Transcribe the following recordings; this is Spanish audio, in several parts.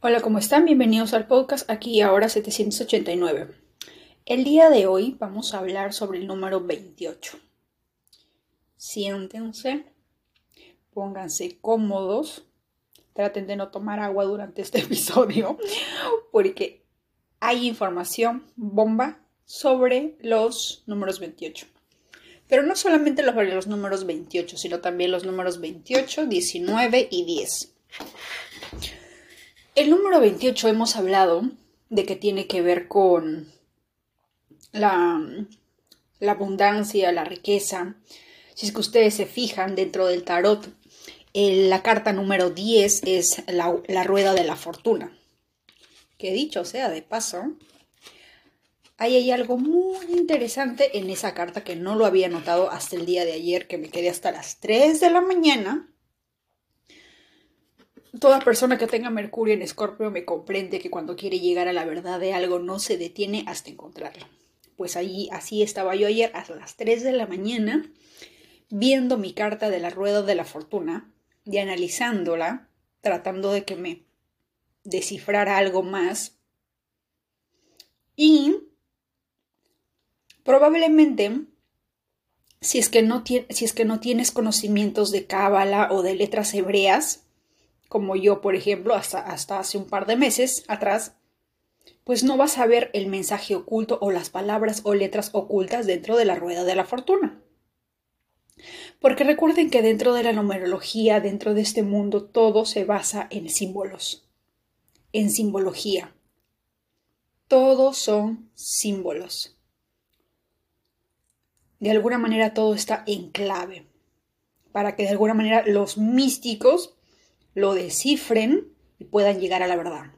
Hola, ¿cómo están? Bienvenidos al podcast aquí y ahora 789. El día de hoy vamos a hablar sobre el número 28. Siéntense, pónganse cómodos, traten de no tomar agua durante este episodio porque hay información bomba sobre los números 28. Pero no solamente sobre los números 28, sino también los números 28, 19 y 10. El número 28 hemos hablado de que tiene que ver con la, abundancia, la riqueza. Si es que ustedes se fijan dentro del tarot, la carta número 10 es la, la rueda de la fortuna. Que dicho sea de paso, ahí hay algo muy interesante en esa carta que no lo había notado hasta el día de ayer, que me quedé hasta las 3 de la mañana Toda persona que tenga Mercurio en Escorpio me comprende que cuando quiere llegar a la verdad de algo no se detiene hasta encontrarlo. Pues allí, así estaba yo ayer a las 3 de la mañana viendo mi carta de la rueda de la fortuna y analizándola, tratando de que me descifrara algo más. Y probablemente, si es que no, si es que no tienes conocimientos de cábala o de letras hebreas, como yo, por ejemplo, hasta, hasta hace un par de meses atrás, pues no vas a ver el mensaje oculto o las palabras o letras ocultas dentro de la rueda de la fortuna. Porque recuerden que dentro de la numerología, dentro de este mundo, todo se basa en símbolos, en simbología. Todos son símbolos. De alguna manera todo está en clave, para que de alguna manera los místicos lo descifren y puedan llegar a la verdad.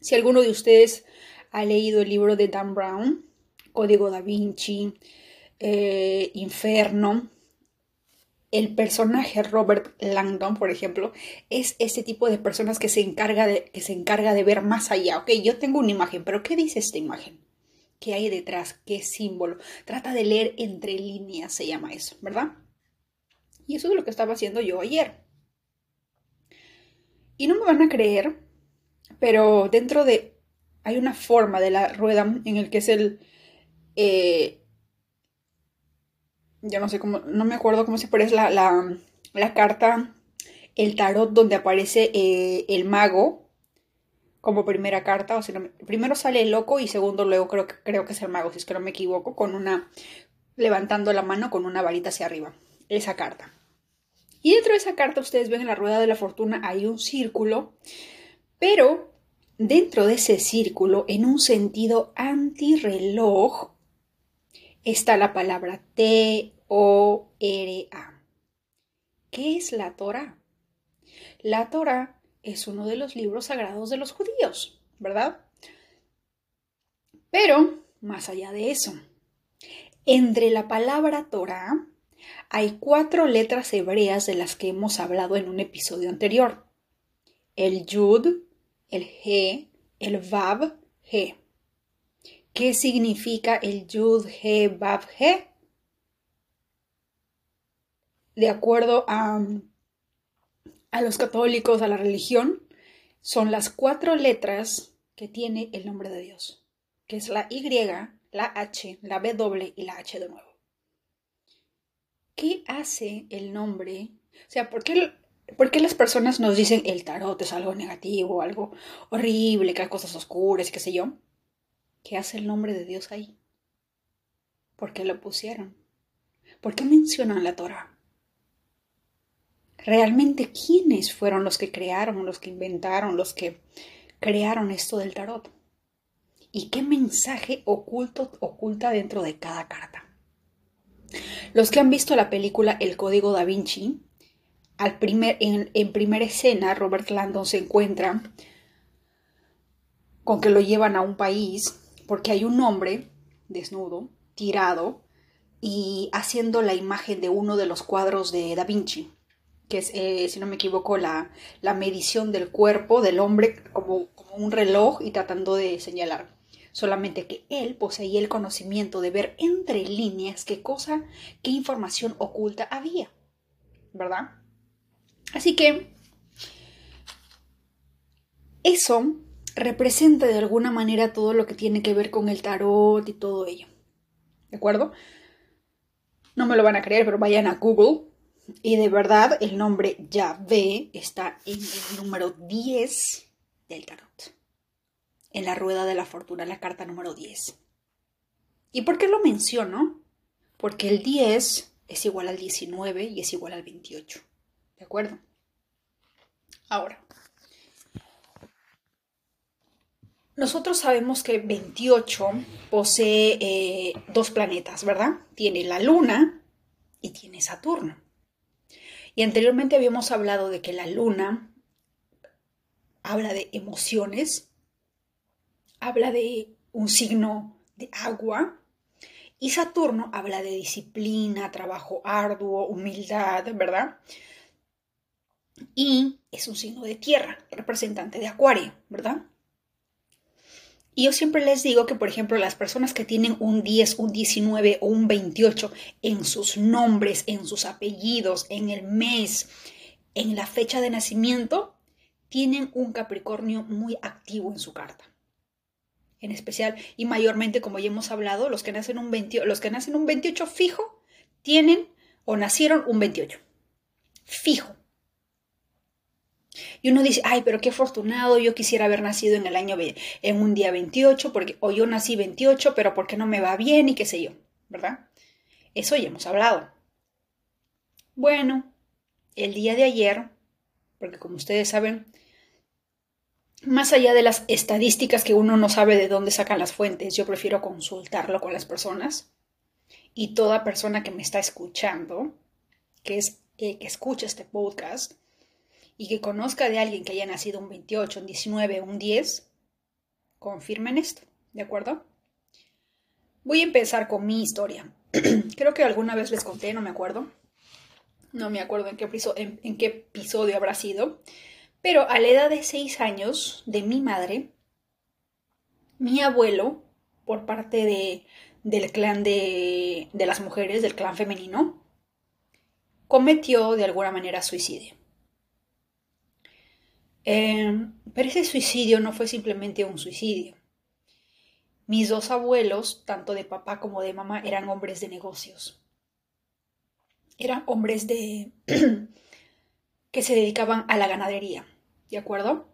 Si alguno de ustedes ha leído el libro de Dan Brown, Código da Vinci, eh, Inferno, el personaje Robert Langdon, por ejemplo, es ese tipo de personas que se encarga de, que se encarga de ver más allá. Ok, yo tengo una imagen, pero ¿qué dice esta imagen? ¿Qué hay detrás? ¿Qué símbolo? Trata de leer entre líneas, se llama eso, ¿verdad? Y eso es lo que estaba haciendo yo ayer. Y no me van a creer, pero dentro de... Hay una forma de la rueda en el que es el... Eh, ya no sé cómo, no me acuerdo cómo se parece la, la, carta, el tarot donde aparece eh, el mago como primera carta, o sea, primero sale el loco y segundo luego creo, creo que es el mago, si es que no me equivoco, con una, levantando la mano con una varita hacia arriba, esa carta. Y dentro de esa carta ustedes ven en la rueda de la fortuna hay un círculo, pero dentro de ese círculo, en un sentido antirreloj, está la palabra T-O-R-A. ¿Qué es la Torah? La Torah es uno de los libros sagrados de los judíos, ¿verdad? Pero, más allá de eso, entre la palabra Torah hay cuatro letras hebreas de las que hemos hablado en un episodio anterior. El Yud, el He, el Vav, He. ¿Qué significa el Yud, He, Vav, He? De acuerdo a, a los católicos, a la religión, son las cuatro letras que tiene el nombre de Dios, que es la Y, la H, la W y la H de nuevo. ¿Qué hace el nombre? O sea, ¿por qué, las personas nos dicen el tarot es algo negativo, algo horrible, que hay cosas oscuras, qué sé yo? ¿Qué hace el nombre de Dios ahí? ¿Por qué lo pusieron? ¿Por qué mencionan la Torah? ¿Realmente quiénes fueron los que crearon, los que inventaron, los que crearon esto del tarot? ¿Y qué mensaje oculto oculta dentro de cada carta? Los que han visto la película El Código da Vinci, al primer, en, primera escena Robert Landon se encuentra con que lo llevan a un país porque hay un hombre desnudo, tirado y haciendo la imagen de uno de los cuadros de Da Vinci, que es, eh, si no me equivoco, la, medición del cuerpo del hombre como un reloj y tratando de señalar solamente que él poseía el conocimiento de ver entre líneas qué cosa, qué información oculta había, ¿verdad? Así que eso representa de alguna manera todo lo que tiene que ver con el tarot y todo ello. ¿De acuerdo? No me lo van a creer, pero vayan a Google. Y de verdad, el nombre Yahvé está en el número 10 del tarot. En la rueda de la fortuna, la carta número 10. ¿Y por qué lo menciono? Porque el 10 es igual al 19 y es igual al 28. ¿De acuerdo? Ahora, nosotros sabemos que 28 posee eh, dos planetas, ¿verdad? Tiene la Luna y tiene Saturno. Y anteriormente habíamos hablado de que la Luna habla de emociones, habla de un signo de agua, y Saturno habla de disciplina, trabajo arduo, humildad, ¿verdad? Y es un signo de tierra, representante de Acuario, ¿verdad? Y yo siempre les digo que, por ejemplo, las personas que tienen un 10, un 19 o un 28 en sus nombres, en sus apellidos, en el mes, en la fecha de nacimiento, tienen un Capricornio muy activo en su carta en especial y mayormente, como ya hemos hablado, los que nacen un 28, los que nacen un 28 fijo tienen o nacieron un 28. Fijo. Y uno dice, ay, pero qué afortunado, yo quisiera haber nacido en el año, en un día 28, porque, o yo nací 28, pero porque no me va bien y qué sé yo, ¿verdad? Eso ya hemos hablado. Bueno, el día de ayer, porque como ustedes saben, más allá de las estadísticas que uno no sabe de dónde sacan las fuentes, yo prefiero consultarlo con las personas. Y toda persona que me está escuchando, que es eh, que escucha este podcast y que conozca de alguien que haya nacido un 28, un 19, un 10, confirmen esto, ¿de acuerdo? Voy a empezar con mi historia. Creo que alguna vez les conté, no me acuerdo. No me acuerdo en qué, en qué episodio habrá sido pero a la edad de seis años de mi madre, mi abuelo, por parte de, del clan de, de las mujeres, del clan femenino, cometió de alguna manera suicidio. Em, pero ese suicidio no fue simplemente un suicidio. Mis dos abuelos, tanto de papá como de mamá, eran hombres de negocios. Eran hombres de que se dedicaban a la ganadería. ¿De acuerdo?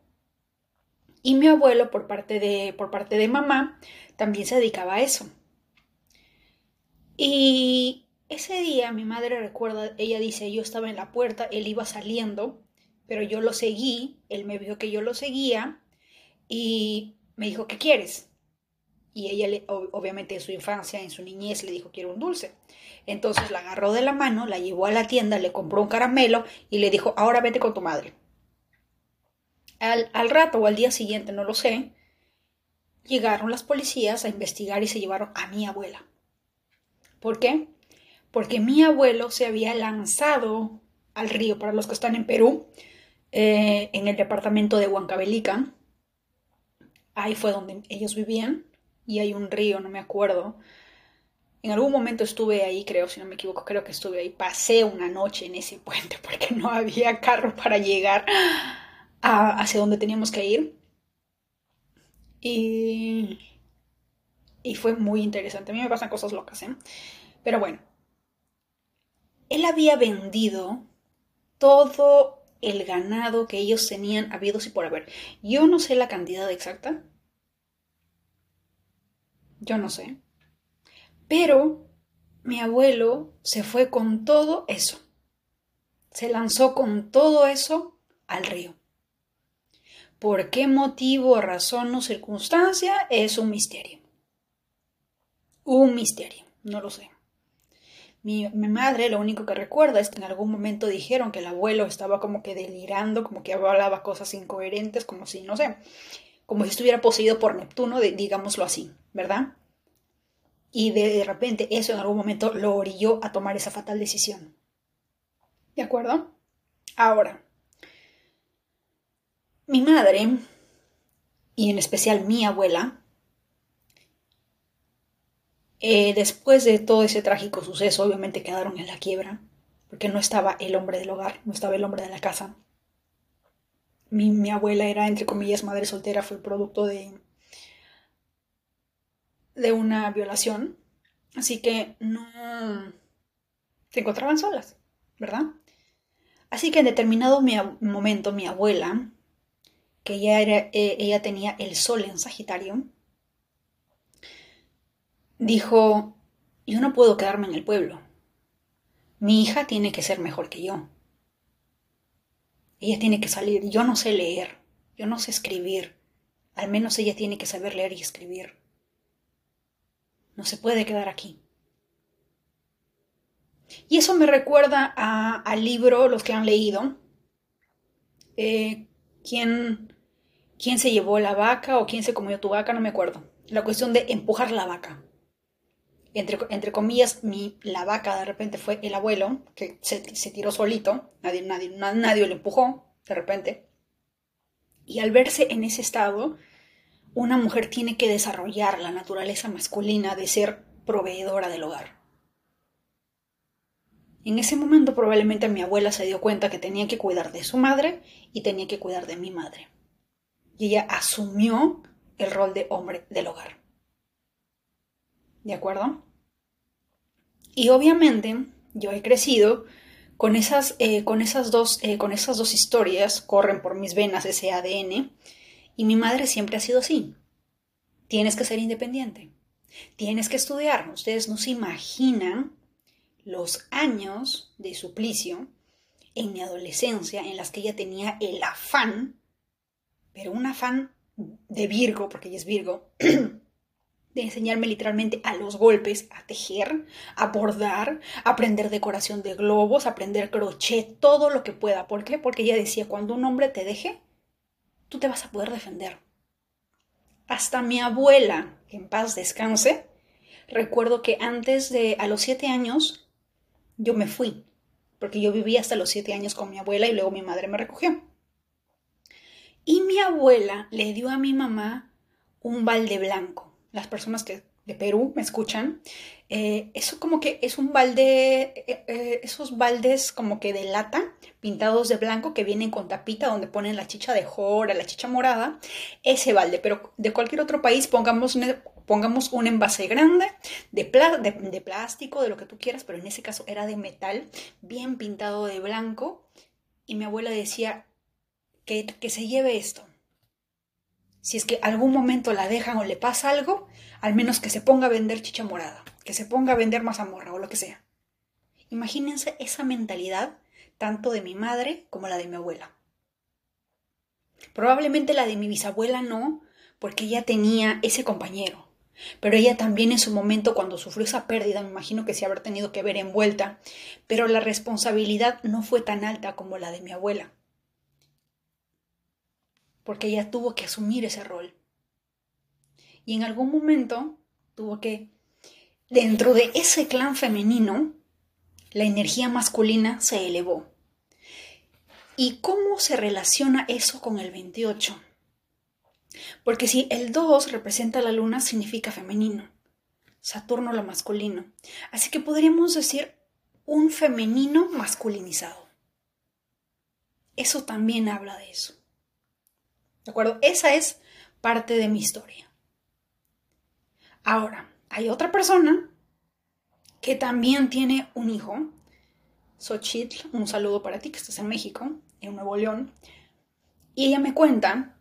Y mi abuelo, por parte de, por parte de mamá, también se dedicaba a eso. Y ese día mi madre recuerda, ella dice, yo estaba en la puerta, él iba saliendo, pero yo lo seguí, él me vio que yo lo seguía y me dijo, ¿qué quieres? Y ella, le, obviamente en su infancia, en su niñez, le dijo, quiero un dulce. Entonces la agarró de la mano, la llevó a la tienda, le compró un caramelo y le dijo, ahora vete con tu madre. Al, rato o al día siguiente, no lo sé, llegaron las policías a investigar y se llevaron a mi abuela. ¿Por qué? Porque mi abuelo se había lanzado al río, para los que están en Perú, eh, en el departamento de Huancavelica. Ahí fue donde ellos vivían y hay un río, no me acuerdo. En algún momento estuve ahí, creo, si no me equivoco, creo que estuve ahí. Pasé una noche en ese puente porque no había carro para llegar hacia donde teníamos que ir. Y, y fue muy interesante. A mí me pasan cosas locas, ¿eh? Pero bueno, él había vendido todo el ganado que ellos tenían habidos y por haber. Yo no sé la cantidad exacta. Yo no sé. Pero mi abuelo se fue con todo eso. Se lanzó con todo eso al río. ¿Por qué motivo, razón o circunstancia? Es un misterio. Un misterio, no lo sé. Mi, madre lo único que recuerda es que en algún momento dijeron que el abuelo estaba como que delirando, como que hablaba cosas incoherentes, como si, no sé, como si estuviera poseído por Neptuno, digámoslo así, ¿verdad? Y de repente eso en algún momento lo orilló a tomar esa fatal decisión. ¿De acuerdo? Ahora, mi madre, y en especial mi abuela, eh, después de todo ese trágico suceso, obviamente quedaron en la quiebra, porque no estaba el hombre del hogar, no estaba el hombre de la casa. Mi, mi abuela era, entre comillas, madre soltera, fue producto de, de una violación. Así que no se encontraban solas, ¿verdad? Así que en determinado momento mi abuela, que ella, era, eh, ella tenía el sol en Sagitario, dijo, yo no puedo quedarme en el pueblo. Mi hija tiene que ser mejor que yo. Ella tiene que salir. Yo no sé leer, yo no sé escribir. Al menos ella tiene que saber leer y escribir. No se puede quedar aquí. Y eso me recuerda al libro, los que han leído, eh, ¿quién, ¿quién se llevó la vaca o quién se comió tu vaca? No me acuerdo. La cuestión de empujar la vaca. Entre, entre comillas, mi, la vaca de repente fue el abuelo, que se, tiró solito, nadie, nadie, nadie lo empujó de repente. Y al verse en ese estado, una mujer tiene que desarrollar la naturaleza masculina de ser proveedora del hogar. En ese momento probablemente mi abuela se dio cuenta que tenía que cuidar de su madre y tenía que cuidar de mi madre. Y ella asumió el rol de hombre del hogar. ¿De acuerdo? Y obviamente yo he crecido con esas, eh, con esas, dos, eh, con esas dos historias, corren por mis venas ese ADN, y mi madre siempre ha sido así. Tienes que ser independiente. Tienes que estudiar. Ustedes no se imaginan los años de suplicio en mi adolescencia en las que ella tenía el afán, pero un afán de Virgo, porque ella es Virgo, de enseñarme literalmente a los golpes a tejer, a bordar, a aprender decoración de globos, a aprender crochet, todo lo que pueda. ¿Por qué? Porque ella decía, cuando un hombre te deje, tú te vas a poder defender. Hasta mi abuela, que en paz descanse, recuerdo que antes de, a los siete años, yo me fui, porque yo viví hasta los siete años con mi abuela y luego mi madre me recogió. Y mi abuela le dio a mi mamá un balde blanco. Las personas que de Perú me escuchan, eh, eso como que es un balde, eh, eh, esos baldes como que de lata pintados de blanco que vienen con tapita donde ponen la chicha de jora, la chicha morada, ese balde, pero de cualquier otro país pongamos un, pongamos un envase grande de, de, plástico, de lo que tú quieras, pero en ese caso era de metal, bien pintado de blanco, y mi abuela decía que, se lleve esto. Si es que algún momento la dejan o le pasa algo, al menos que se ponga a vender chicha morada, que se ponga a vender mazamorra o lo que sea. Imagínense esa mentalidad tanto de mi madre como la de mi abuela. Probablemente la de mi bisabuela no, porque ella tenía ese compañero. Pero ella también en su momento, cuando sufrió esa pérdida, me imagino que se habrá tenido que ver envuelta, pero la responsabilidad no fue tan alta como la de mi abuela. Porque ella tuvo que asumir ese rol y en algún momento tuvo que, dentro de ese clan femenino, la energía masculina se elevó. ¿Y cómo se relaciona eso con el 28? Porque si el 2 representa la luna, significa femenino. Saturno lo masculino. Así que podríamos decir un femenino masculinizado. Eso también habla de eso. ¿De acuerdo? Esa es parte de mi historia. Ahora, hay otra persona que también tiene un hijo, Xochitl, un saludo para ti que estás en México, en Nuevo León, y ella me cuenta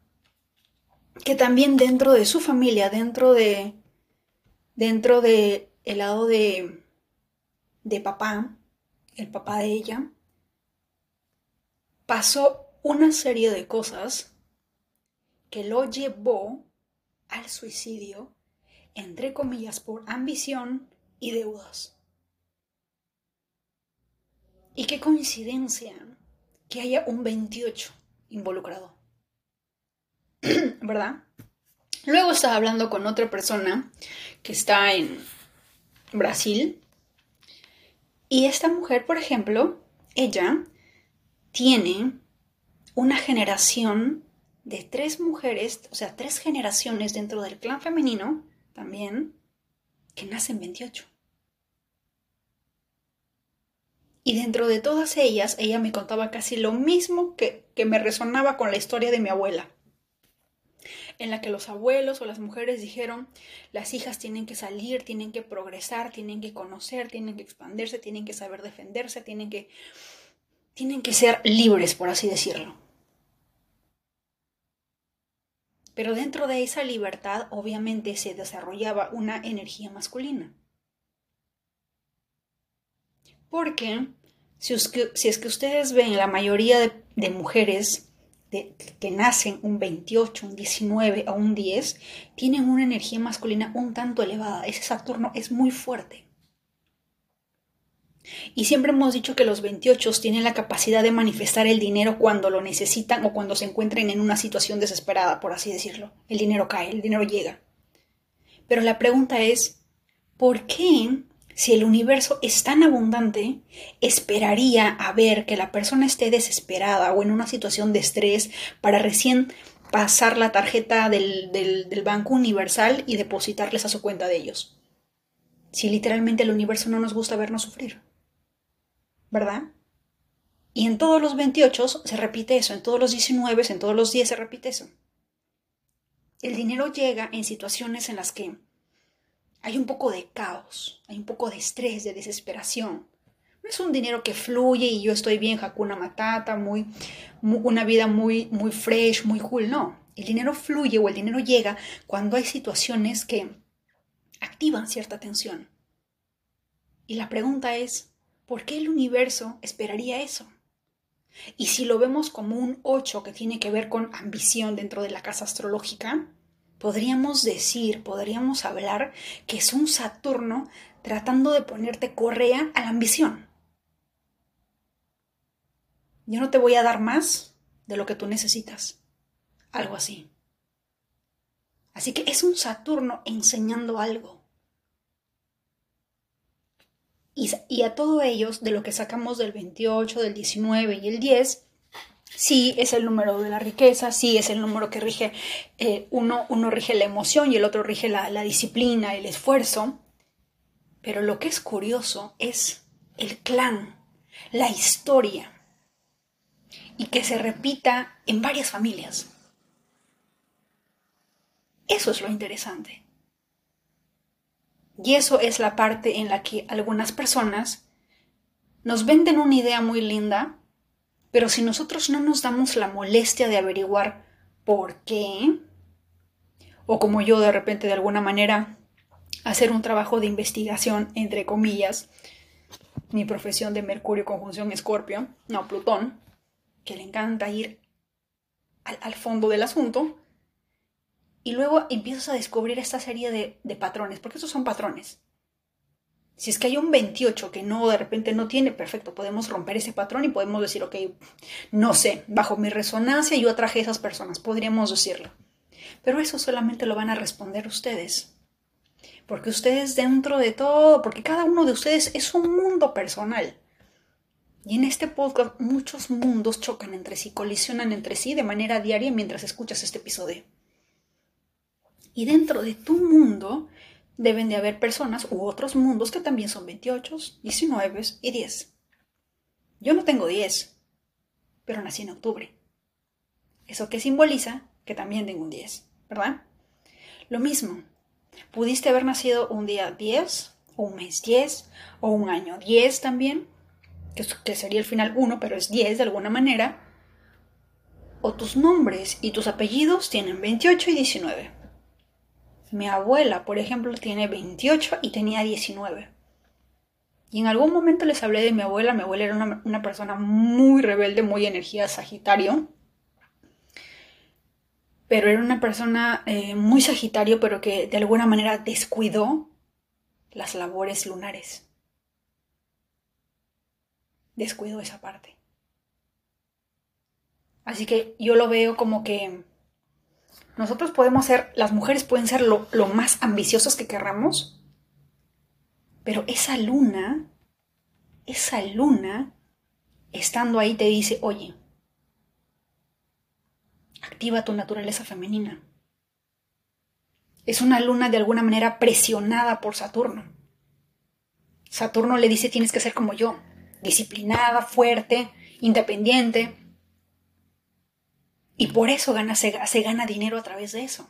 que también dentro de su familia, dentro de dentro de el lado de de papá, el papá de ella, pasó una serie de cosas que lo llevó al suicidio entre comillas, por ambición y deudas. Y qué coincidencia que haya un 28 involucrado. ¿Verdad? Luego estaba hablando con otra persona que está en Brasil. Y esta mujer, por ejemplo, ella tiene una generación de tres mujeres, o sea, tres generaciones dentro del clan femenino también que nace en 28. Y dentro de todas ellas, ella me contaba casi lo mismo que, que me resonaba con la historia de mi abuela en la que los abuelos o las mujeres dijeron, las hijas tienen que salir, tienen que progresar, tienen que conocer, tienen que expandirse, tienen que saber defenderse, tienen que, tienen que ser libres, por así decirlo. Pero dentro de esa libertad obviamente se desarrollaba una energía masculina. Porque si es que, ustedes ven la mayoría de, mujeres que nacen un 28, un 19 o un 10, tienen una energía masculina un tanto elevada. Ese Saturno es muy fuerte. Y siempre hemos dicho que los 28 tienen la capacidad de manifestar el dinero cuando lo necesitan o cuando se encuentren en una situación desesperada, por así decirlo. El dinero cae, el dinero llega. Pero la pregunta es, ¿por qué si el universo es tan abundante, esperaría a ver que la persona esté desesperada o en una situación de estrés para recién pasar la tarjeta del, del, Banco Universal y depositarles a su cuenta de ellos. Si literalmente el universo no nos gusta vernos sufrir. ¿Verdad? Y en todos los 28 se repite eso, en todos los 19, en todos los 10 se repite eso. El dinero llega en situaciones en las que hay un poco de caos, hay un poco de estrés, de desesperación. No es un dinero que fluye y yo estoy bien, Hakuna Matata, muy, una vida muy, muy fresh, muy cool. No, el dinero fluye o el dinero llega cuando hay situaciones que activan cierta tensión. Y la pregunta es, ¿por qué el universo esperaría eso? Y si lo vemos como un 8 que tiene que ver con ambición dentro de la casa astrológica, podríamos decir, podríamos hablar que es un Saturno tratando de ponerte correa a la ambición. Yo no te voy a dar más de lo que tú necesitas. Algo así. Así que es un Saturno enseñando algo. Y, a todo ellos, de lo que sacamos del 28, del 19 y el 10, Sí, es el número de la riqueza, sí, es el número que rige, eh, uno, uno rige la emoción y el otro rige la, la disciplina, el esfuerzo. Pero lo que es curioso es el clan, la historia, y que se repita en varias familias. Eso es lo interesante. Y eso es la parte en la que algunas personas nos venden una idea muy linda pero si nosotros no nos damos la molestia de averiguar por qué, o como yo de repente de alguna manera hacer un trabajo de investigación, entre comillas, mi profesión de Mercurio conjunción Escorpio, no Plutón, que le encanta ir al, al, fondo del asunto, y luego empiezas a descubrir esta serie de, patrones, porque esos son patrones. Si es que hay un 28 que no, de repente no tiene, perfecto, podemos romper ese patrón y podemos decir, ok, no sé, bajo mi resonancia yo atraje a esas personas, podríamos decirlo. Pero eso solamente lo van a responder ustedes. Porque ustedes dentro de todo, porque cada uno de ustedes es un mundo personal. Y en este podcast muchos mundos chocan entre sí, colisionan entre sí de manera diaria mientras escuchas este episodio. Y dentro de tu mundo deben de haber personas u otros mundos que también son 28, 19 y 10. Yo no tengo 10, pero nací en octubre. ¿Eso qué simboliza? Que también tengo un 10, ¿verdad? Lo mismo, pudiste haber nacido un día 10, o un mes 10, o un año 10 también, que sería el final 1, pero es 10 de alguna manera, o tus nombres y tus apellidos tienen 28 y 19. Mi abuela, por ejemplo, tiene 28 y tenía 19. Y en algún momento les hablé de mi abuela. Mi abuela era una, persona muy rebelde, muy energía Sagitario. Pero era una persona eh, muy Sagitario, pero que de alguna manera descuidó las labores lunares. Descuidó esa parte. Así que yo lo veo como que nosotros podemos ser, las mujeres pueden ser lo, más ambiciosas que querramos, pero esa luna, esa luna, estando ahí te dice, oye, activa tu naturaleza femenina. Es una luna de alguna manera presionada por Saturno. Saturno le dice tienes que ser como yo, disciplinada, fuerte, independiente. Y por eso gana, se, gana dinero a través de eso.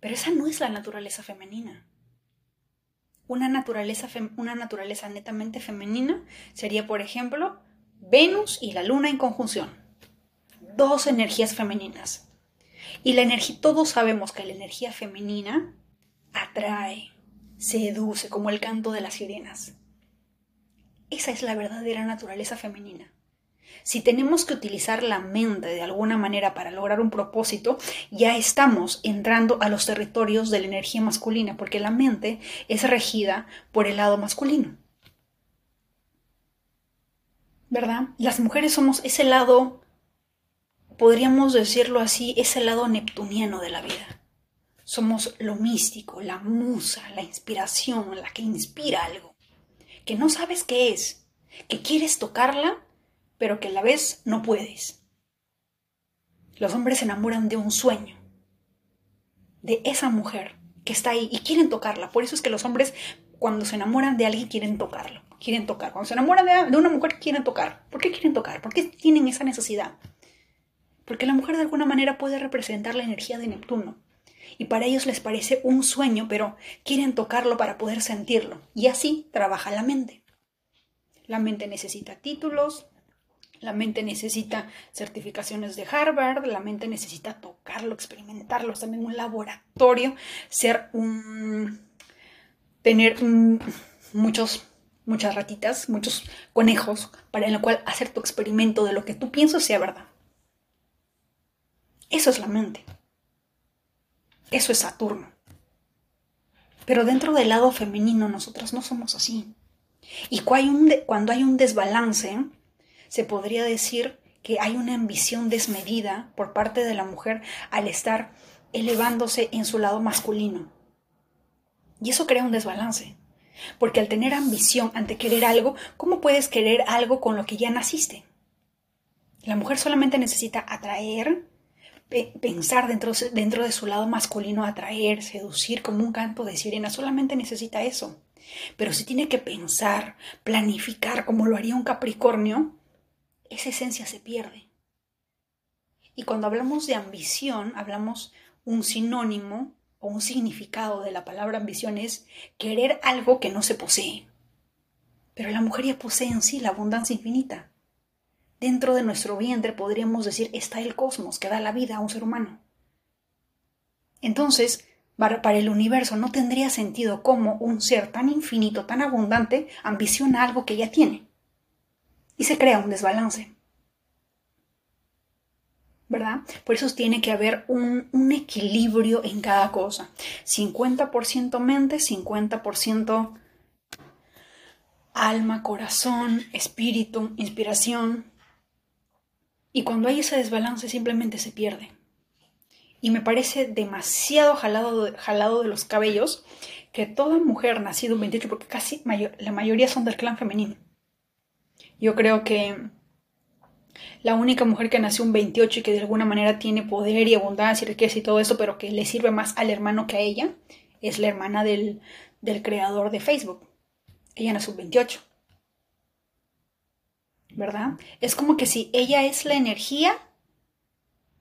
Pero esa no es la naturaleza femenina. Una naturaleza, una naturaleza netamente femenina sería, por ejemplo, Venus y la Luna en conjunción. Dos energías femeninas. Y la energía, todos sabemos que la energía femenina atrae, seduce, como el canto de las sirenas. Esa es la verdadera naturaleza femenina. Si tenemos que utilizar la mente de alguna manera para lograr un propósito, ya estamos entrando a los territorios de la energía masculina, porque la mente es regida por el lado masculino. ¿Verdad? Las mujeres somos ese lado, podríamos decirlo así, ese lado neptuniano de la vida. Somos lo místico, la musa, la inspiración, la que inspira algo, que no sabes qué es, que quieres tocarla, pero que a la vez no puedes. Los hombres se enamoran de un sueño, de esa mujer que está ahí y quieren tocarla. Por eso es que los hombres cuando se enamoran de alguien quieren tocarlo, quieren tocar. Cuando se enamoran de, una mujer quieren tocar. ¿Por qué quieren tocar? ¿Por qué tienen esa necesidad? Porque la mujer de alguna manera puede representar la energía de Neptuno y para ellos les parece un sueño, pero quieren tocarlo para poder sentirlo. Y así trabaja la mente. La mente necesita títulos, la mente necesita certificaciones de Harvard, la mente necesita tocarlo, experimentarlo, en un laboratorio, ser un... tener muchos muchas ratitas, muchos conejos, para en lo cual hacer tu experimento de lo que tú piensas sea verdad. Eso es la mente. Eso es Saturno. Pero dentro del lado femenino nosotros no somos así. Y cuando hay un desbalance, se podría decir que hay una ambición desmedida por parte de la mujer al estar elevándose en su lado masculino. Y eso crea un desbalance. Porque al tener ambición ante querer algo, ¿cómo puedes querer algo con lo que ya naciste? La mujer solamente necesita atraer, pensar dentro, dentro de su lado masculino, atraer, seducir como un canto de sirena, solamente necesita eso. Pero si tiene que pensar, planificar como lo haría un Capricornio, esa esencia se pierde. Y cuando hablamos de ambición, hablamos un sinónimo o un significado de la palabra ambición es querer algo que no se posee. Pero la mujer ya posee en sí la abundancia infinita. Dentro de nuestro vientre podríamos decir está el cosmos que da la vida a un ser humano. Entonces, para el universo no tendría sentido cómo un ser tan infinito, tan abundante, ambiciona algo que ya tiene. Y se crea un desbalance. ¿Verdad? Por eso tiene que haber un, equilibrio en cada cosa. 50% mente, 50% alma, corazón, espíritu, inspiración, y cuando hay ese desbalance simplemente se pierde. Y me parece demasiado jalado de, jalado de los cabellos que toda mujer nacida un 28, porque casi la mayoría son del clan femenino. Yo creo que la única mujer que nació un 28 y que de alguna manera tiene poder y abundancia y riqueza y todo eso, pero que le sirve más al hermano que a ella, es la hermana del, del creador de Facebook. Ella nació un 28. ¿verdad? Es como que si ella es la energía,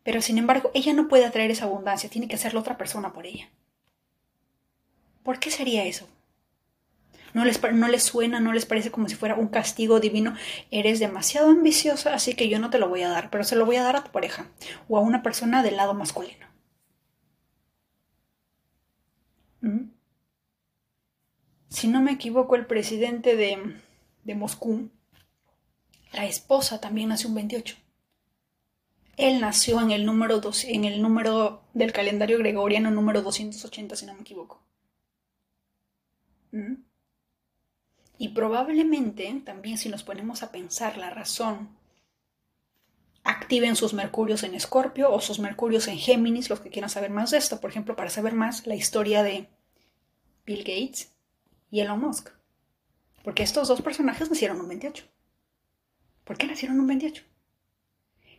pero sin embargo ella no puede atraer esa abundancia, tiene que hacerlo otra persona por ella. ¿Por qué sería eso? ¿No les, no les suena, no les parece como si fuera un castigo divino? Eres demasiado ambiciosa, así que yo no te lo voy a dar, pero se lo voy a dar a tu pareja o a una persona del lado masculino. ¿Mm? Si no me equivoco, el presidente de, de Moscú la esposa también nació un 28. Él nació en el número, dos, en el número del calendario gregoriano número 280, si no me equivoco. ¿Mm? Y probablemente, también si nos ponemos a pensar la razón, activen sus mercurios en Escorpio o sus mercurios en Géminis, los que quieran saber más de esto. Por ejemplo, para saber más la historia de Bill Gates y Elon Musk. Porque estos dos personajes nacieron un 28. ¿Por qué nacieron un 28?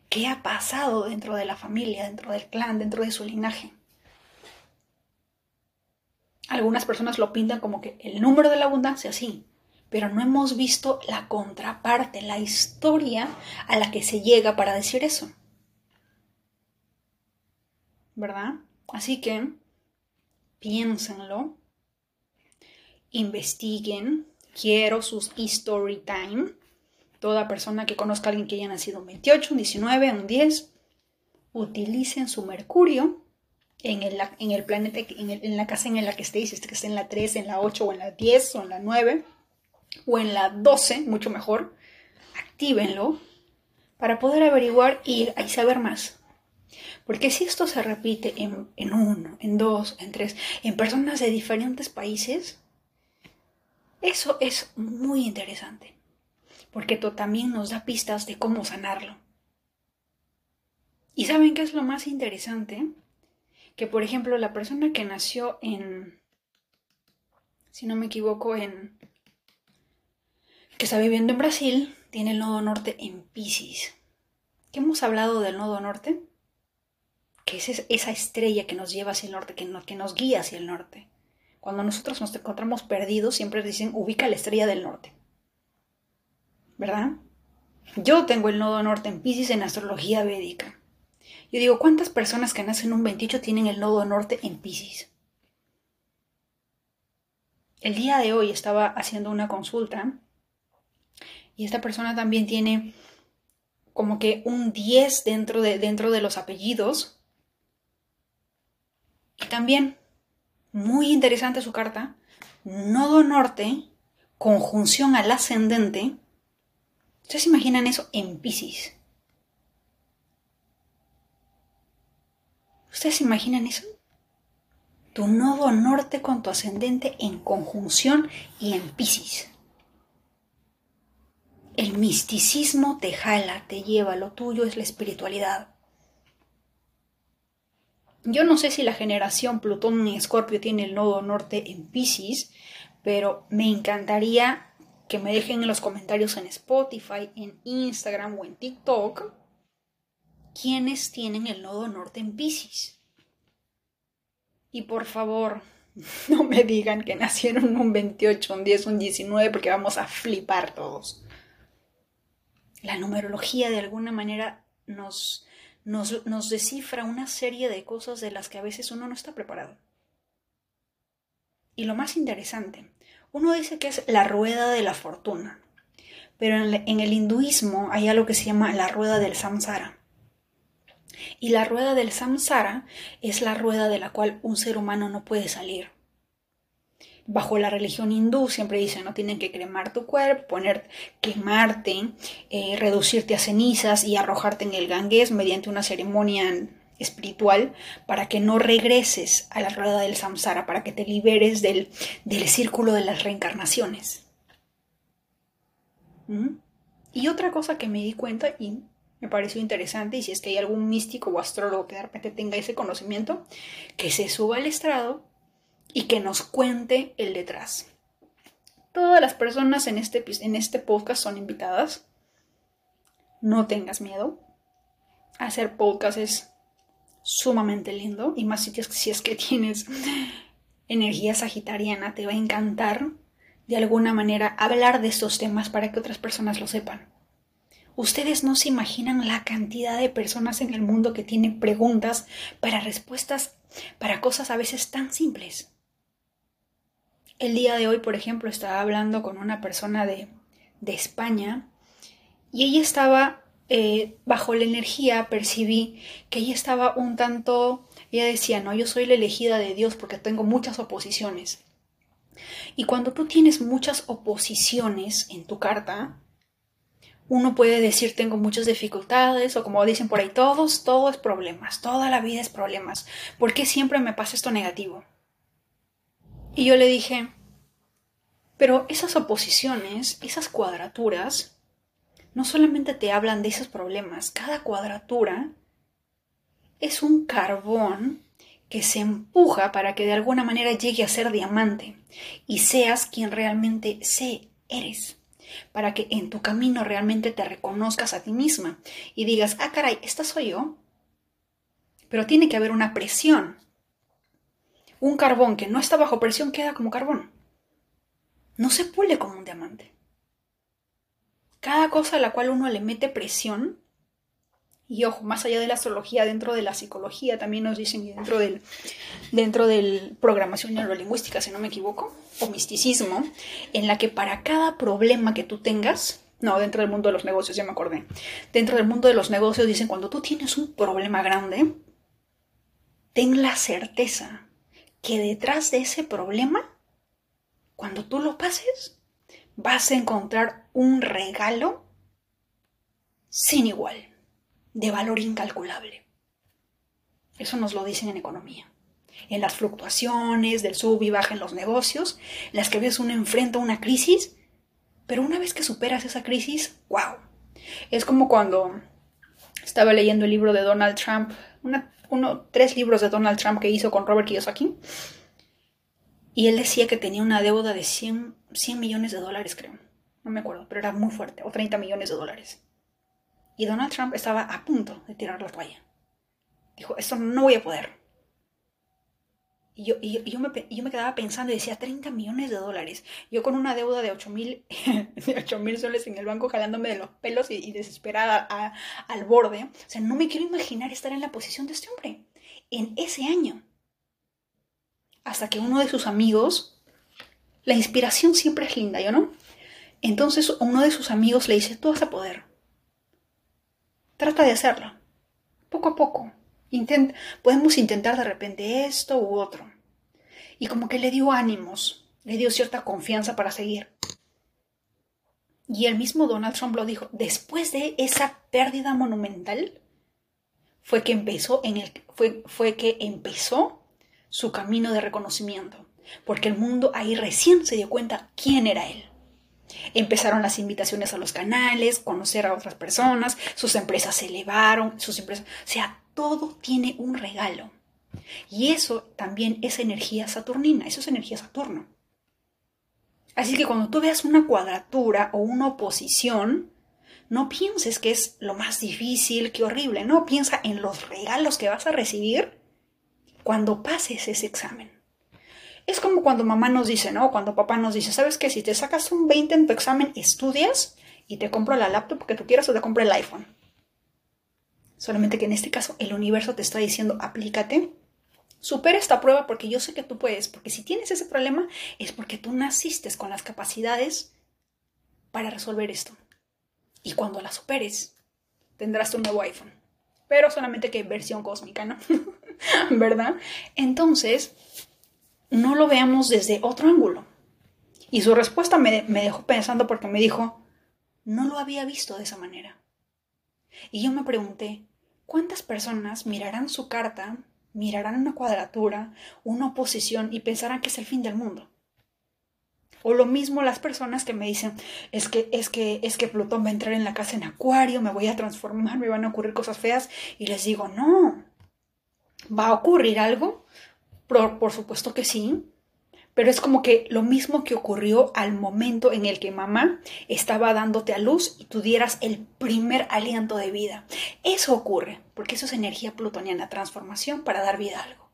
¿Qué ha pasado dentro de la familia, dentro del clan, dentro de su linaje? Algunas personas lo pintan como que el número de la abundancia, sí, pero no hemos visto la contraparte, la historia a la que se llega para decir eso. ¿Verdad? Así que piénsenlo, investiguen, quiero sus story time. Toda persona que conozca a alguien que haya nacido un 28, un 19, un 10, utilicen su Mercurio en el, planeta, en, la casa en la que esté, si que esté en la 3, en la 8 o en la 10 o en la 9 o en la 12, mucho mejor, actívenlo para poder averiguar y, y saber más. Porque si esto se repite en, en, uno, en dos, en tres, en personas de diferentes países, eso es muy interesante. Porque esto también nos da pistas de cómo sanarlo. ¿Y saben qué es lo más interesante? Que, por ejemplo, la persona que nació en, si no me equivoco, en, que está viviendo en Brasil, tiene el nodo norte en Pisces. ¿Qué hemos hablado del nodo norte? Que es esa estrella que nos lleva hacia el norte, que nos, guía hacia el norte. Cuando nosotros nos encontramos perdidos, siempre dicen, ubica la estrella del norte. ¿Verdad? Yo tengo el nodo norte en Pisces en astrología védica. Yo digo, ¿cuántas personas que nacen un 28 tienen el nodo norte en Pisces? El día de hoy estaba haciendo una consulta y esta persona también tiene como que un 10 dentro de, dentro de los apellidos. Y también, muy interesante su carta, nodo norte, conjunción al ascendente. ¿Ustedes imaginan eso en Pisces? ¿Ustedes imaginan eso? Tu nodo norte con tu ascendente en conjunción y en Pisces. El misticismo te jala, te lleva, lo tuyo es la espiritualidad. Yo no sé si la generación Plutón y Escorpio tiene el nodo norte en Pisces, pero me encantaría que me dejen en los comentarios en Spotify, en Instagram o en TikTok quienes tienen el nodo norte en Pisces. Y por favor, no me digan que nacieron un 28, un 10, un 19, porque vamos a flipar todos. La numerología de alguna manera nos, nos, nos descifra una serie de cosas de las que a veces uno no está preparado. Y lo más interesante, uno dice que es la rueda de la fortuna, pero en, el hinduismo hay algo que se llama la rueda del samsara. Y la rueda del samsara es la rueda de la cual un ser humano no puede salir. Bajo la religión hindú siempre dicen, no tienen que cremar tu cuerpo, poner, quemarte, eh, reducirte a cenizas y arrojarte en el Ganges mediante una ceremonia espiritual para que no regreses a la rueda del samsara, para que te liberes del, del círculo de las reencarnaciones. ¿Mm? Y otra cosa que me di cuenta y me pareció interesante, y si es que hay algún místico o astrólogo que de repente tenga ese conocimiento, que se suba al estrado y que nos cuente el detrás. Todas las personas en este, en este podcast son invitadas. No tengas miedo. Hacer podcast es sumamente lindo y más si si es que tienes energía sagitariana, te va a encantar de alguna manera hablar de estos temas para que otras personas lo sepan. Ustedes no se imaginan la cantidad de personas en el mundo que tienen preguntas para respuestas para cosas a veces tan simples. El día de hoy, por ejemplo, estaba hablando con una persona de, de España y ella estaba eh, bajo la energía, percibí que ella estaba un tanto, ella decía, no, yo soy la elegida de Dios porque tengo muchas oposiciones. Y cuando tú tienes muchas oposiciones en tu carta, uno puede decir tengo muchas dificultades o como dicen por ahí, todos, todo es problemas, toda la vida es problemas. ¿Por qué siempre me pasa esto negativo? Y yo le dije, pero esas oposiciones, esas cuadraturas, no solamente te hablan de esos problemas, cada cuadratura es un carbón que se empuja para que de alguna manera llegue a ser diamante y seas quien realmente sé eres para que en tu camino realmente te reconozcas a ti misma y digas, ah, caray, esta soy yo. Pero tiene que haber una presión. Un carbón que no está bajo presión queda como carbón. no se pule como un diamante. Cada cosa a la cual uno le mete presión, y ojo, más allá de la astrología, dentro de la psicología también nos dicen, y dentro del, dentro del programación neurolingüística, si no me equivoco, o misticismo, en la que para cada problema que tú tengas, no, dentro del mundo de los negocios, ya me acordé, dentro del mundo de los negocios dicen, cuando tú tienes un problema grande, ten la certeza que detrás de ese problema, cuando tú lo pases, vas a encontrar un regalo sin igual de valor incalculable. Eso nos lo dicen en economía. En las fluctuaciones del sub y baja en los negocios, las que ves uno enfrenta una crisis, pero una vez que superas esa crisis, wow. Es como cuando estaba leyendo el libro de Donald Trump, uno, tres libros de Donald Trump que hizo con Robert Kiyosaki, y él decía que tenía una deuda de 100, 100 millones de dólares, creo. No me acuerdo, pero era muy fuerte, o 30 millones de dólares. Y Donald Trump estaba a punto de tirar la toalla. Dijo, esto no voy a poder. Y yo, yo, me, quedaba pensando y decía, 30 millones de dólares. Yo con una deuda de 8 mil soles en el banco jalándome de los pelos y, desesperada al borde. O sea, no me quiero imaginar estar en la posición de este hombre en ese año. Hasta que uno de sus amigos, la inspiración siempre es linda, ¿yo no? Entonces uno de sus amigos le dice, tú vas a poder. Trata de hacerlo. Poco a poco. Podemos intentar de repente esto u otro. Y como que le dio ánimos, le dio cierta confianza para seguir. Y el mismo Donald Trump lo dijo, después de esa pérdida monumental, fue que empezó, en el, fue, fue que empezó su camino de reconocimiento, porque el mundo ahí recién se dio cuenta quién era él. Empezaron las invitaciones a los canales, conocer a otras personas, sus empresas se elevaron, sus empresas, o sea, todo tiene un regalo. Y eso también es energía saturnina, eso es energía Saturno. Así que cuando tú veas una cuadratura o una oposición, no pienses que es lo más difícil, que horrible, no, piensa en los regalos que vas a recibir cuando pases ese examen. Es como cuando mamá nos dice, ¿no? Cuando papá nos dice, ¿sabes qué? Si te sacas un 20 en tu examen, estudias y te compro la laptop que tú quieras o te compro el iPhone. Solamente que en este caso el universo te está diciendo, aplícate, supera esta prueba porque yo sé que tú puedes, porque si tienes ese problema es porque tú naciste con las capacidades para resolver esto. Y cuando la superes, tendrás tu nuevo iPhone. Pero solamente que versión cósmica, ¿no? ¿Verdad? Entonces, no lo veamos desde otro ángulo. Y su respuesta me, dejó pensando porque me dijo, no lo había visto de esa manera. Y yo me pregunté, ¿cuántas personas mirarán su carta, mirarán una cuadratura, una oposición y pensarán que es el fin del mundo? O lo mismo las personas que me dicen, es que, es que, es que Plutón va a entrar en la casa en acuario, me voy a transformar, me van a ocurrir cosas feas. Y les digo, no, va a ocurrir algo por, supuesto que sí, pero es como que lo mismo que ocurrió al momento en el que mamá estaba dándote a luz y tú dieras el primer aliento de vida. Eso ocurre, porque eso es energía plutoniana, transformación para dar vida a algo.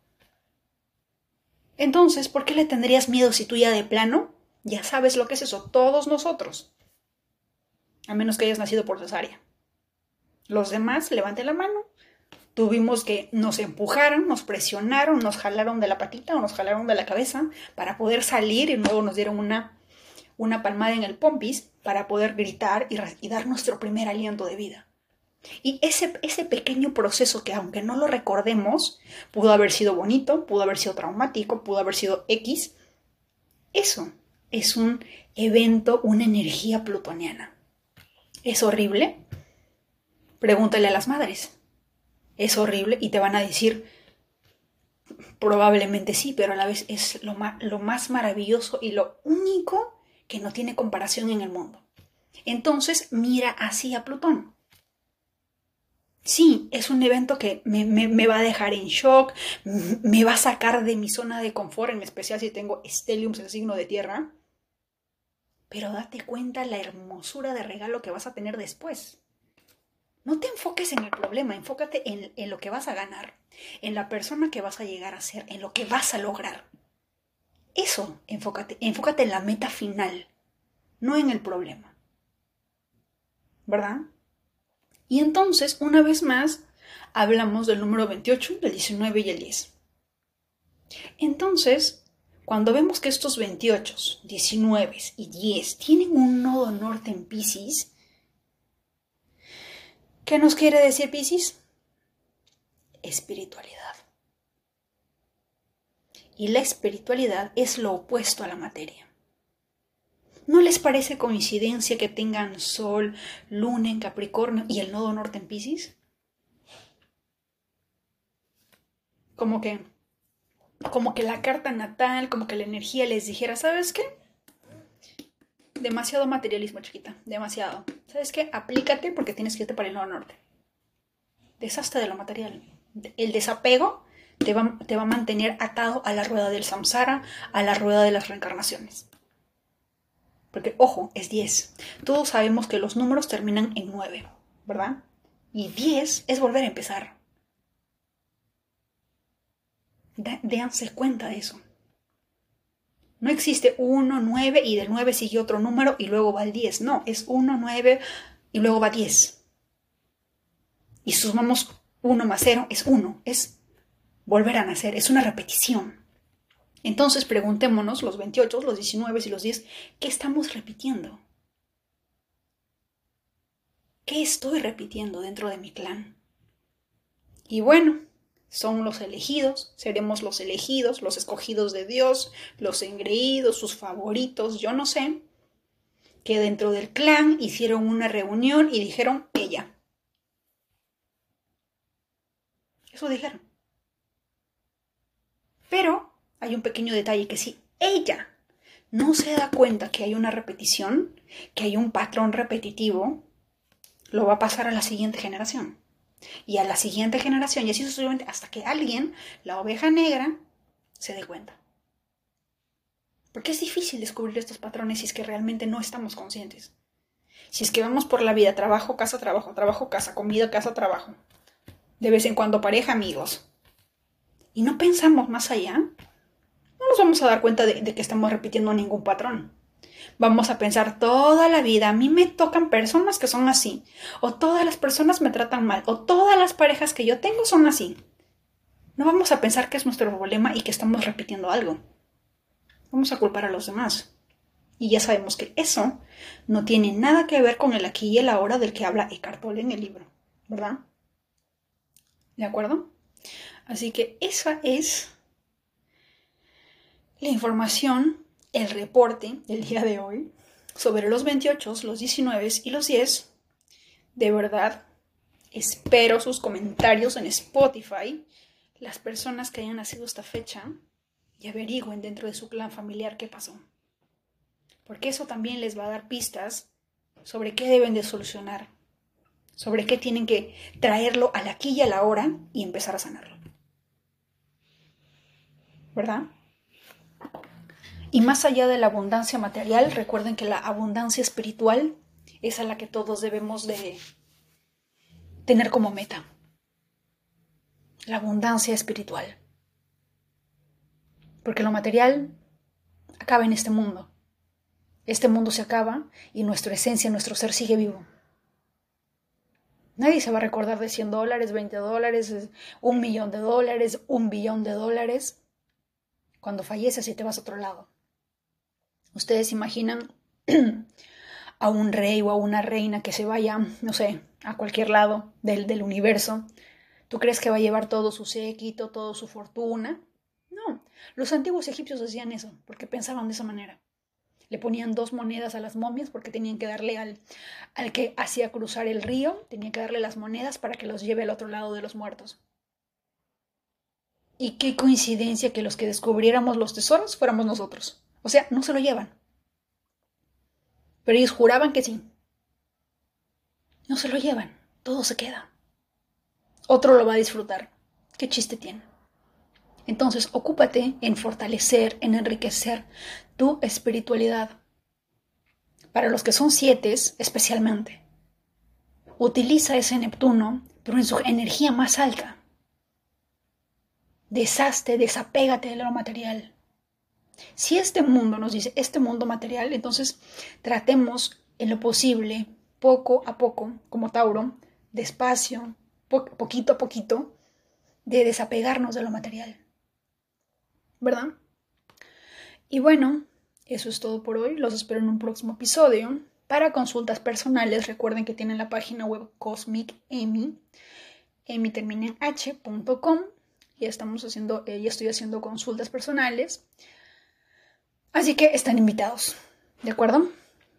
Entonces, ¿por qué le tendrías miedo si tú ya de plano ya sabes lo que es eso? Todos nosotros. A menos que hayas nacido por cesárea. Los demás, levante la mano Tuvimos que nos empujaron, nos presionaron, nos jalaron de la patita o nos jalaron de la cabeza para poder salir y luego nos dieron una, una palmada en el pompis para poder gritar y, dar nuestro primer aliento de vida. Y ese, ese pequeño proceso que aunque no lo recordemos, pudo haber sido bonito, pudo haber sido traumático, pudo haber sido X, eso es un evento, una energía plutoniana. ¿Es horrible? Pregúntale a las madres es horrible y te van a decir, probablemente sí, pero a la vez es lo más, lo más maravilloso y lo único que no tiene comparación en el mundo. Entonces mira así a Plutón. Sí, es un evento que me, me, va a dejar en shock, me va a sacar de mi zona de confort, en especial si tengo Stellium, el signo de tierra. Pero date cuenta la hermosura de regalo que vas a tener después. No te enfoques en el problema, enfócate en, lo que vas a ganar, en la persona que vas a llegar a ser, en lo que vas a lograr. Eso, enfócate, enfócate en la meta final, no en el problema. ¿Verdad? Y entonces, una vez más, hablamos del número 28, del 19 y el 10. Entonces, cuando vemos que estos 28, 19 y 10 tienen un nodo norte en Pisces, ¿qué nos quiere decir Pisces? Espiritualidad. Y la espiritualidad es lo opuesto a la materia. ¿No les parece coincidencia que tengan Sol, Luna en Capricornio y el nodo norte en Pisces? Como que como que la carta natal, como que la energía les dijera, ¿sabes qué? Demasiado materialismo, chiquita, demasiado. ¿Sabes qué? Aplícate porque tienes que irte para el nodo norte. Deshazte de lo material. El desapego te va, te va a mantener atado a la rueda del samsara, a la rueda de las reencarnaciones. Porque, ojo, es 10. Todos sabemos que los números terminan en 9, ¿verdad? Y 10 es volver a empezar. Déanse cuenta de eso. No existe 1, 9 y del 9 sigue otro número y luego va el 10. No, es 1, 9 y luego va 10. Y sumamos 1 más 0 es 1. Es volver a nacer, es una repetición. Entonces preguntémonos, los 28, los 19 y los 10, ¿qué estamos repitiendo? ¿Qué estoy repitiendo dentro de mi clan? Y bueno, son los elegidos, seremos los elegidos, los escogidos de Dios, los engreídos, sus favoritos, yo no sé, que dentro del clan hicieron una reunión y dijeron ella. Eso dijeron. Pero hay un pequeño detalle que si ella no se da cuenta que hay una repetición, que hay un patrón repetitivo, lo va a pasar a la siguiente generación. Y a la siguiente generación, y así sucesivamente, hasta que alguien, la oveja negra, se dé cuenta. Porque es difícil descubrir estos patrones si es que realmente no estamos conscientes. Si es que vamos por la vida, trabajo, casa, trabajo, trabajo, casa, comida, casa, trabajo. De vez en cuando pareja, amigos y no pensamos más allá, no nos vamos a dar cuenta de, que estamos repitiendo ningún patrón. Vamos a pensar toda la vida, a mí me tocan personas que son así, o todas las personas me tratan mal, o todas las parejas que yo tengo son así. No vamos a pensar que es nuestro problema y que estamos repitiendo algo. Vamos a culpar a los demás. Y ya sabemos que eso no tiene nada que ver con el aquí y el ahora del que habla Eckhart Tolle en el libro, ¿verdad? ¿De acuerdo? Así que esa es la información, el reporte del día de hoy sobre los 28, los 19 y los 10. De verdad, espero sus comentarios en Spotify. Las personas que hayan nacido esta fecha y averigüen dentro de su clan familiar qué pasó. Porque eso también les va a dar pistas sobre qué deben de solucionar, sobre qué tienen que traerlo a la y a la hora y empezar a sanarlo. ¿verdad? Y más allá de la abundancia material, recuerden que la abundancia espiritual es a la que todos debemos de tener como meta. La abundancia espiritual. Porque lo material acaba en este mundo. Este mundo se acaba y nuestra esencia, nuestro ser sigue vivo. Nadie se va a recordar de 100 dólares, 20 dólares, un millón de dólares, un billón de dólares cuando falleces y te vas a otro lado. Ustedes imaginan a un rey o a una reina que se vaya, no sé, a cualquier lado del, del universo. ¿Tú crees que va a llevar todo su séquito, toda su fortuna? No, los antiguos egipcios hacían eso, porque pensaban de esa manera. Le ponían dos monedas a las momias porque tenían que darle al, al que hacía cruzar el río, tenían que darle las monedas para que los lleve al otro lado de los muertos. Y qué coincidencia que los que descubriéramos los tesoros fuéramos nosotros. O sea, no se lo llevan. Pero ellos juraban que sí. No se lo llevan, todo se queda. Otro lo va a disfrutar. ¿Qué chiste tiene? Entonces, ocúpate en fortalecer, en enriquecer tu espiritualidad. Para los que son siete, especialmente. Utiliza ese Neptuno, pero en su energía más alta. Deshazte, desapégate de lo material. Si este mundo nos dice, este mundo material, entonces tratemos en lo posible, poco a poco, como Tauro, despacio, poquito a poquito, de desapegarnos de lo material. ¿Verdad? Y bueno, eso es todo por hoy. Los espero en un próximo episodio. Para consultas personales, recuerden que tienen la página web Cosmic Emi. Emi termina en h.com. Y estamos haciendo, eh, ya estoy haciendo consultas personales. Así que están invitados. ¿De acuerdo?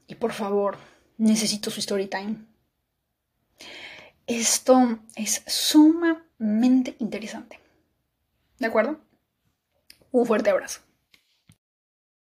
Y por favor, necesito su story time. Esto es sumamente interesante. ¿De acuerdo? Un fuerte abrazo.